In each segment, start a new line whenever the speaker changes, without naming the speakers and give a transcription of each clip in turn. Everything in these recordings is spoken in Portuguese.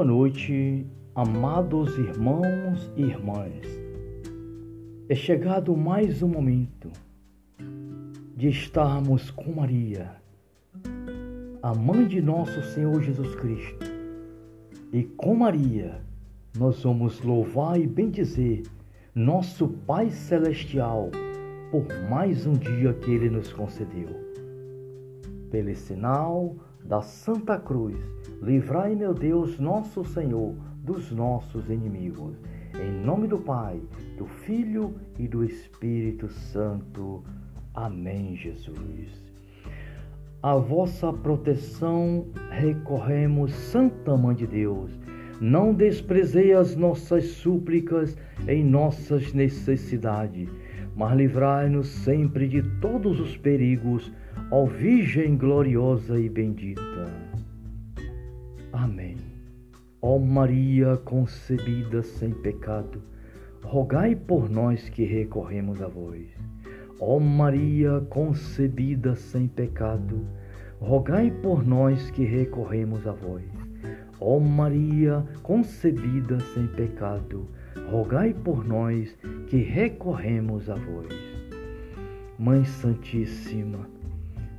Boa noite, amados irmãos e irmãs. É chegado mais um momento de estarmos com Maria, a mãe de nosso Senhor Jesus Cristo. E com Maria, nós vamos louvar e bendizer nosso Pai Celestial por mais um dia que Ele nos concedeu. Pelo sinal da Santa Cruz, livrai, meu Deus, nosso Senhor, dos nossos inimigos. Em nome do Pai, do Filho e do Espírito Santo. Amém, Jesus. A vossa proteção recorremos, Santa Mãe de Deus. Não desprezei as nossas súplicas em nossas necessidades, mas livrai-nos sempre de todos os perigos ó Virgem gloriosa e bendita. Amém. Ó Maria concebida sem pecado, rogai por nós que recorremos a vós. Ó Maria concebida sem pecado, rogai por nós que recorremos a vós. Ó Maria concebida sem pecado, rogai por nós que recorremos a vós. Mãe Santíssima,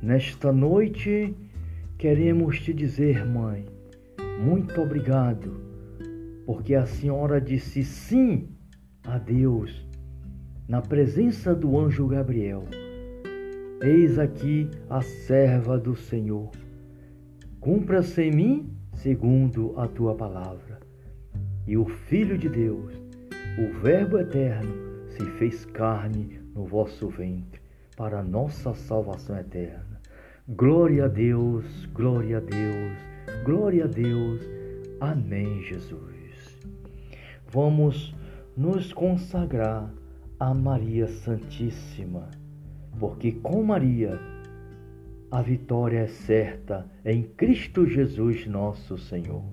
Nesta noite, queremos te dizer, mãe, muito obrigado, porque a senhora disse sim a Deus na presença do anjo Gabriel. Eis aqui a serva do Senhor. Cumpra-se em mim segundo a tua palavra. E o Filho de Deus, o Verbo eterno, se fez carne no vosso ventre para a nossa salvação eterna. Glória a Deus, glória a Deus, glória a Deus. Amém, Jesus. Vamos nos consagrar a Maria Santíssima, porque com Maria a vitória é certa em Cristo Jesus, nosso Senhor.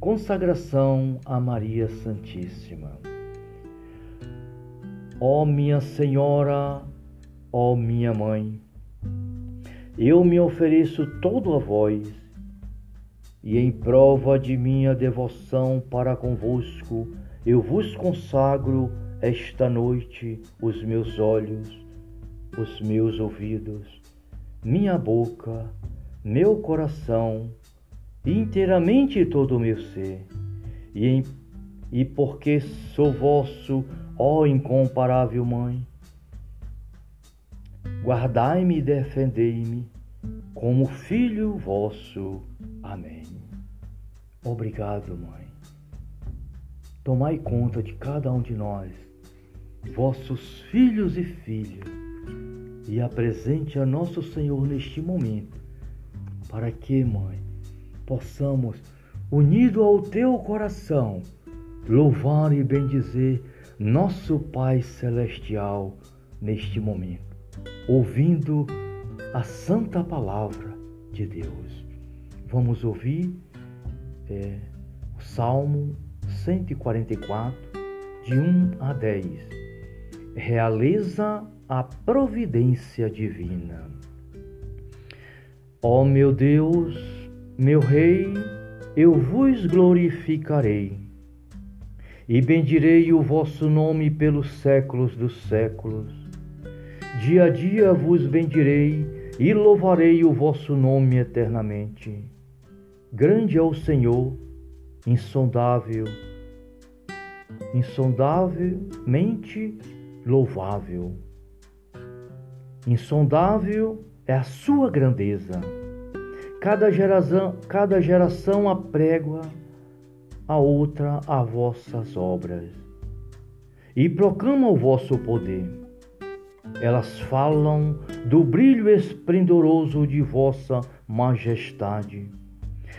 Consagração a Maria Santíssima. Ó minha Senhora, ó minha Mãe, eu me ofereço todo a vós, e em prova de minha devoção para convosco, eu vos consagro esta noite os meus olhos, os meus ouvidos, minha boca, meu coração, inteiramente todo o meu ser, e, em, e porque sou vosso, ó incomparável Mãe, guardai-me e defendei-me como filho vosso. Amém. Obrigado, Mãe. Tomai conta de cada um de nós, vossos filhos e filhas, e apresente a nosso Senhor neste momento, para que, Mãe, possamos, unido ao teu coração, louvar e bendizer nosso Pai Celestial neste momento ouvindo a santa palavra de Deus. Vamos ouvir é, o Salmo 144, de 1 a 10. Realiza a providência divina. Ó meu Deus, meu Rei, eu vos glorificarei e bendirei o vosso nome pelos séculos dos séculos Dia a dia vos bendirei e louvarei o vosso nome eternamente. Grande é o Senhor, insondável, insondavelmente louvável. Insondável é a sua grandeza. Cada geração, cada geração aprégua a outra as vossas obras e proclama o vosso poder. Elas falam do brilho esplendoroso de vossa majestade,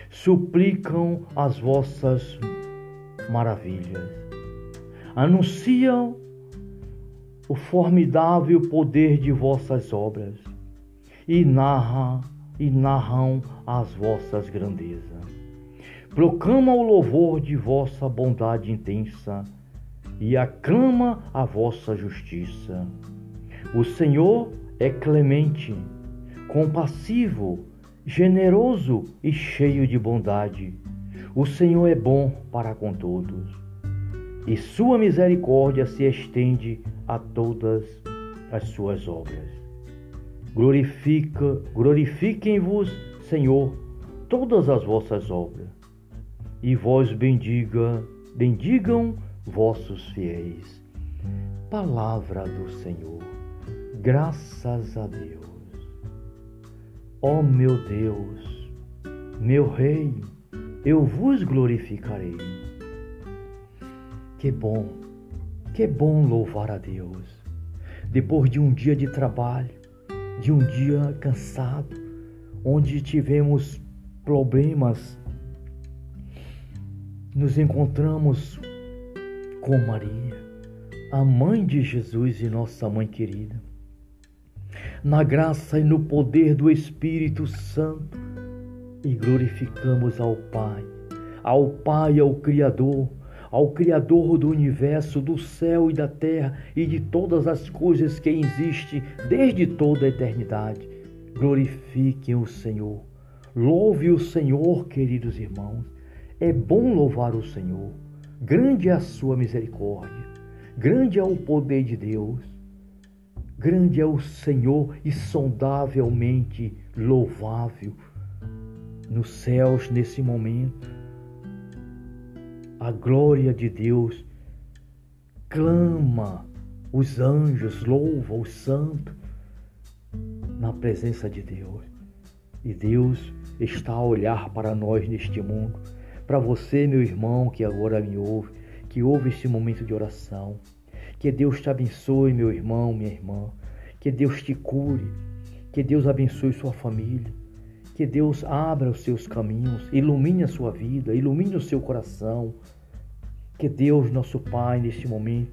suplicam as vossas maravilhas, anunciam o formidável poder de vossas obras e narram e narram as vossas grandezas. Proclama o louvor de vossa bondade intensa e aclama a vossa justiça. O Senhor é clemente, compassivo, generoso e cheio de bondade. O Senhor é bom para com todos, e sua misericórdia se estende a todas as suas obras. Glorifica, glorifiquem-vos, Senhor, todas as vossas obras, e vós bendiga, bendigam vossos fiéis. Palavra do Senhor. Graças a Deus. Ó oh, meu Deus, meu Rei, eu vos glorificarei. Que bom, que bom louvar a Deus. Depois de um dia de trabalho, de um dia cansado, onde tivemos problemas, nos encontramos com Maria, a mãe de Jesus e nossa mãe querida. Na graça e no poder do Espírito Santo, e glorificamos ao Pai, ao Pai, ao Criador, ao Criador do universo, do céu e da terra e de todas as coisas que existem desde toda a eternidade. Glorifiquem o Senhor. Louve o Senhor, queridos irmãos. É bom louvar o Senhor. Grande é a sua misericórdia. Grande é o poder de Deus. Grande é o Senhor, insondavelmente louvável nos céus nesse momento. A glória de Deus clama, os anjos louvam os santos na presença de Deus. E Deus está a olhar para nós neste mundo, para você, meu irmão, que agora me ouve, que ouve este momento de oração. Que Deus te abençoe, meu irmão, minha irmã. Que Deus te cure. Que Deus abençoe sua família. Que Deus abra os seus caminhos, ilumine a sua vida, ilumine o seu coração. Que Deus, nosso Pai, neste momento,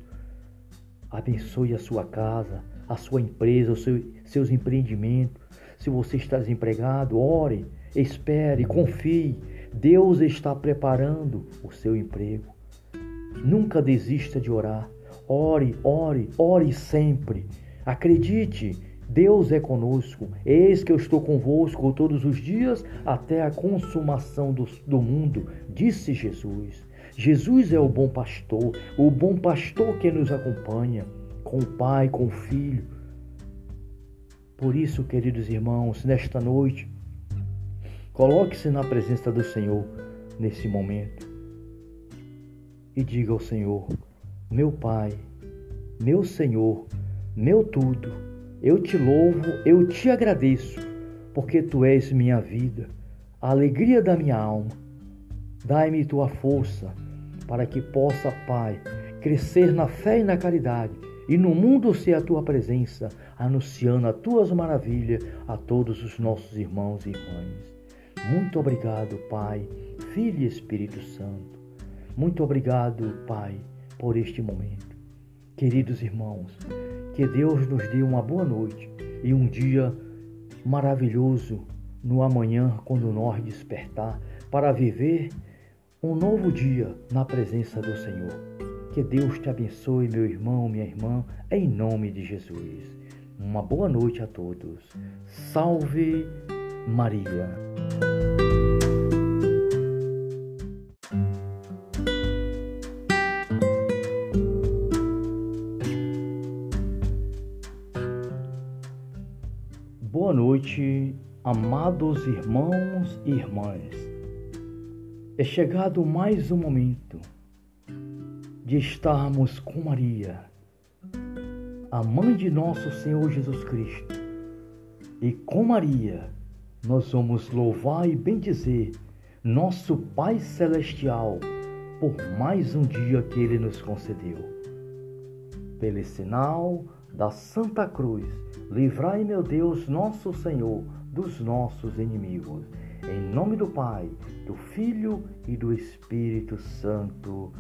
abençoe a sua casa, a sua empresa, os seus, seus empreendimentos. Se você está desempregado, ore, espere, confie. Deus está preparando o seu emprego. Nunca desista de orar. Ore, ore, ore sempre. Acredite, Deus é conosco. Eis que eu estou convosco todos os dias até a consumação do, do mundo, disse Jesus. Jesus é o bom pastor, o bom pastor que nos acompanha, com o Pai, com o Filho. Por isso, queridos irmãos, nesta noite, coloque-se na presença do Senhor nesse momento e diga ao Senhor: Meu Pai, meu Senhor, meu tudo eu te louvo, eu te agradeço, porque tu és minha vida, a alegria da minha alma. Dai-me tua força para que possa, Pai, crescer na fé e na caridade e no mundo ser a tua presença, anunciando as tuas maravilhas a todos os nossos irmãos e irmãs. Muito obrigado, Pai, Filho e Espírito Santo. Muito obrigado, Pai, por este momento. Queridos irmãos, que Deus nos dê uma boa noite e um dia maravilhoso no amanhã, quando nós despertar, para viver um novo dia na presença do Senhor. Que Deus te abençoe, meu irmão, minha irmã, em nome de Jesus. Uma boa noite a todos. Salve Maria. Noite, amados irmãos e irmãs. É chegado mais um momento de estarmos com Maria, a mãe de nosso Senhor Jesus Cristo. E com Maria, nós vamos louvar e bendizer nosso Pai Celestial por mais um dia que Ele nos concedeu. Pelo sinal da Santa Cruz, livrai, meu Deus, nosso Senhor, dos nossos inimigos. Em nome do Pai, do Filho e do Espírito Santo.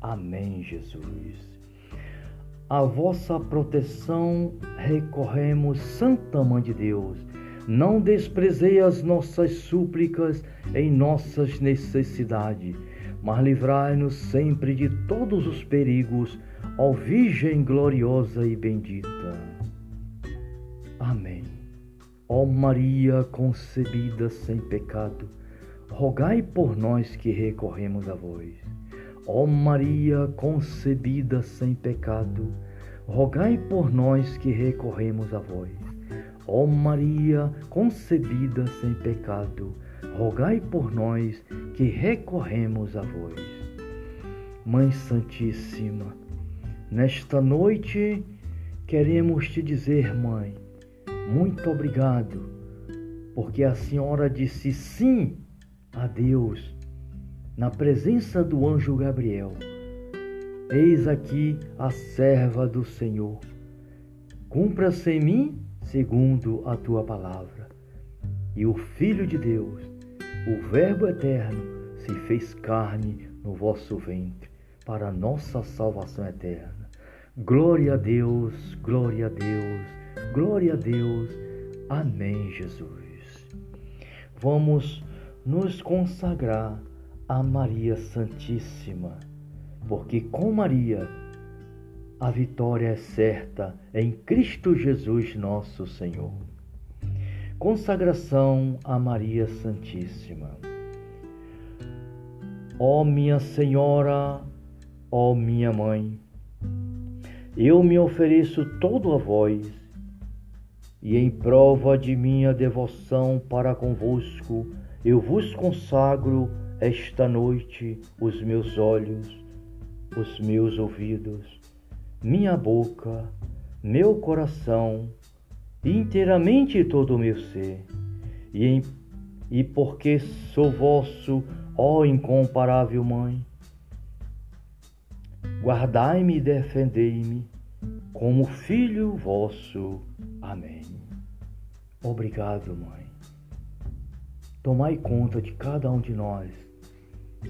Amém, Jesus. A vossa proteção recorremos, Santa Mãe de Deus. Não desprezei as nossas súplicas em nossas necessidades, mas livrai-nos sempre de todos os perigos ó Virgem gloriosa e bendita. Amém. Ó Maria concebida sem pecado, rogai por nós que recorremos a vós. Ó Maria concebida sem pecado, rogai por nós que recorremos a vós. Ó Maria concebida sem pecado, rogai por nós que recorremos a vós. Mãe Santíssima, nesta noite queremos te dizer, Mãe, muito obrigado, porque a senhora disse sim a Deus na presença do anjo Gabriel. Eis aqui a serva do Senhor. Cumpra-se em mim segundo a tua palavra. E o Filho de Deus, o Verbo eterno, se fez carne no vosso ventre, para nossa salvação eterna. Glória a Deus, glória a Deus, glória a Deus. Amém, Jesus. Vamos nos consagrar a Maria Santíssima, porque com Maria a vitória é certa em Cristo Jesus, nosso Senhor. Consagração a Maria Santíssima. Ó minha Senhora, ó minha Mãe, eu me ofereço todo a vós, e em prova de minha devoção para convosco, eu vos consagro esta noite os meus olhos, os meus ouvidos, minha boca, meu coração, inteiramente todo o meu ser, e, em, e porque sou vosso, ó incomparável Mãe, guardai-me e defendei-me como filho vosso. Amém. Obrigado, Mãe. Tomai conta de cada um de nós,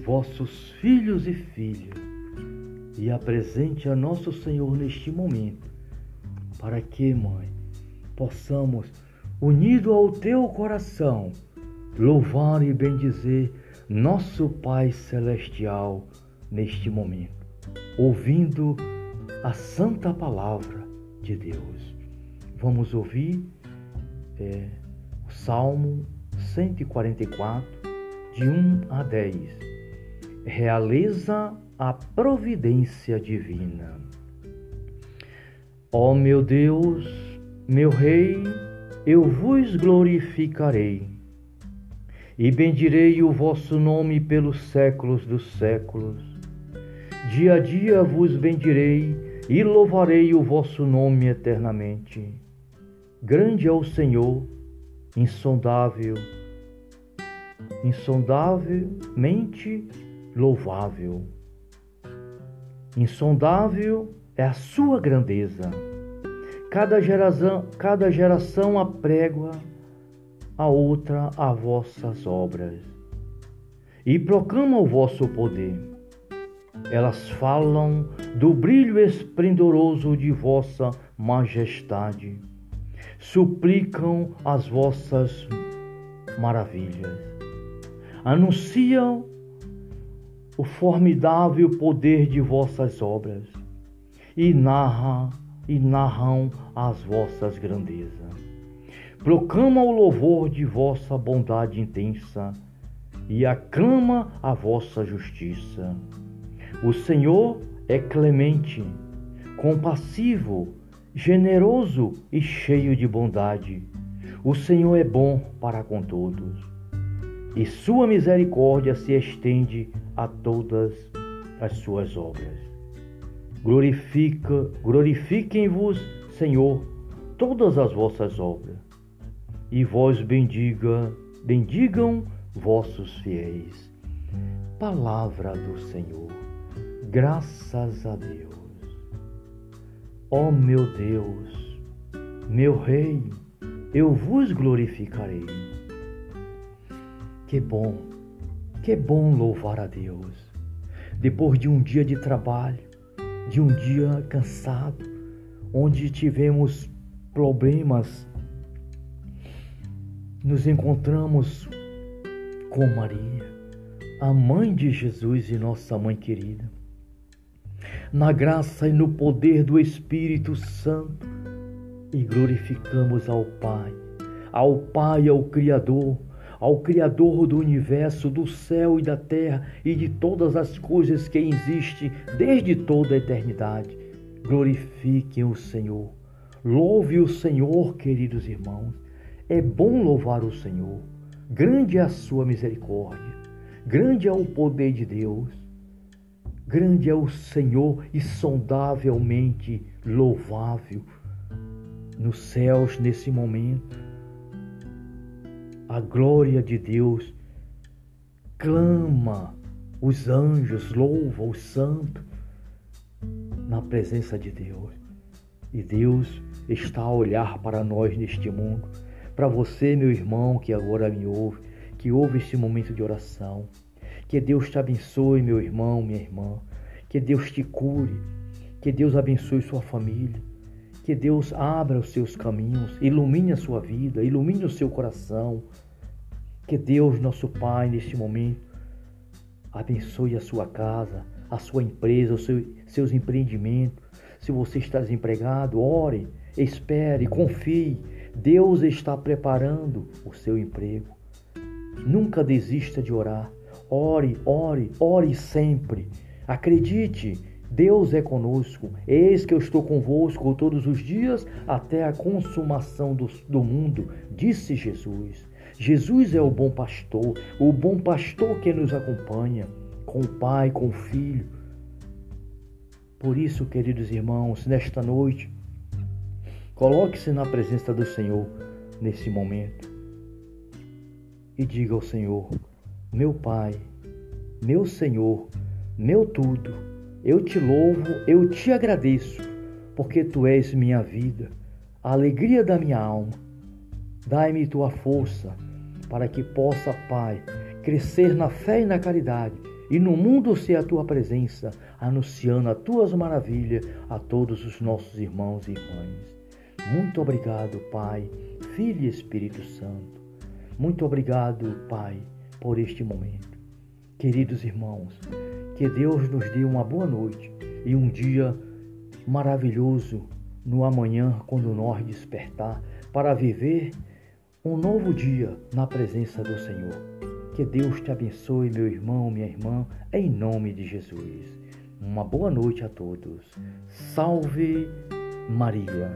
vossos filhos e filhas, e apresente a nosso Senhor neste momento, para que, Mãe, possamos, unido ao teu coração, louvar e bendizer nosso Pai Celestial neste momento, ouvindo a santa palavra de Deus. Vamos ouvir é, o Salmo 144, de 1 a 10. Realiza a providência divina. Ó meu Deus, meu Rei, eu vos glorificarei e bendirei o vosso nome pelos séculos dos séculos. Dia a dia vos bendirei e louvarei o vosso nome eternamente. Grande é o Senhor insondável, insondavelmente louvável. Insondável é a sua grandeza. Cada geração, cada geração aprégua a outra as vossas obras e proclama o vosso poder. Elas falam do brilho esplendoroso de vossa majestade suplicam as vossas maravilhas, anunciam o formidável poder de vossas obras e narram e narram as vossas grandezas. Proclama o louvor de vossa bondade intensa e aclama a vossa justiça. O Senhor é clemente, compassivo generoso e cheio de bondade. O Senhor é bom para com todos, e sua misericórdia se estende a todas as suas obras. Glorifica, glorifiquem-vos, Senhor, todas as vossas obras, e vós bendiga, bendigam vossos fiéis. Palavra do Senhor. Graças a Deus. Ó oh, meu Deus, meu Rei, eu vos glorificarei. Que bom, que bom louvar a Deus. Depois de um dia de trabalho, de um dia cansado, onde tivemos problemas, nos encontramos com Maria, a mãe de Jesus e nossa mãe querida na graça e no poder do Espírito Santo e glorificamos ao Pai, ao Pai, ao Criador, ao Criador do universo, do céu e da terra e de todas as coisas que existem desde toda a eternidade. Glorifiquem o Senhor. Louve o Senhor, queridos irmãos. É bom louvar o Senhor. Grande é a sua misericórdia. Grande é o poder de Deus. Grande é o Senhor, insondavelmente louvável nos céus nesse momento. A glória de Deus clama, os anjos louvam o santo na presença de Deus. E Deus está a olhar para nós neste mundo, para você, meu irmão, que agora me ouve, que ouve este momento de oração. Que Deus te abençoe, meu irmão, minha irmã. Que Deus te cure. Que Deus abençoe sua família. Que Deus abra os seus caminhos, ilumine a sua vida, ilumine o seu coração. Que Deus, nosso Pai, neste momento, abençoe a sua casa, a sua empresa, os seu, seus empreendimentos. Se você está desempregado, ore, espere, confie. Deus está preparando o seu emprego. Nunca desista de orar. Ore, ore, ore sempre. Acredite, Deus é conosco. Eis que eu estou convosco todos os dias até a consumação do, do mundo, disse Jesus. Jesus é o bom pastor, o bom pastor que nos acompanha, com o Pai, com o Filho. Por isso, queridos irmãos, nesta noite, coloque-se na presença do Senhor nesse momento e diga ao Senhor: Meu Pai, meu Senhor, meu tudo, eu te louvo, eu te agradeço, porque tu és minha vida, a alegria da minha alma. Dai-me tua força para que possa, Pai, crescer na fé e na caridade e no mundo ser a tua presença, anunciando as tuas maravilhas a todos os nossos irmãos e irmãs. Muito obrigado, Pai, Filho e Espírito Santo. Muito obrigado, Pai, por este momento. Queridos irmãos, que Deus nos dê uma boa noite e um dia maravilhoso no amanhã, quando nós despertar, para viver um novo dia na presença do Senhor. Que Deus te abençoe, meu irmão, minha irmã, em nome de Jesus. Uma boa noite a todos. Salve Maria.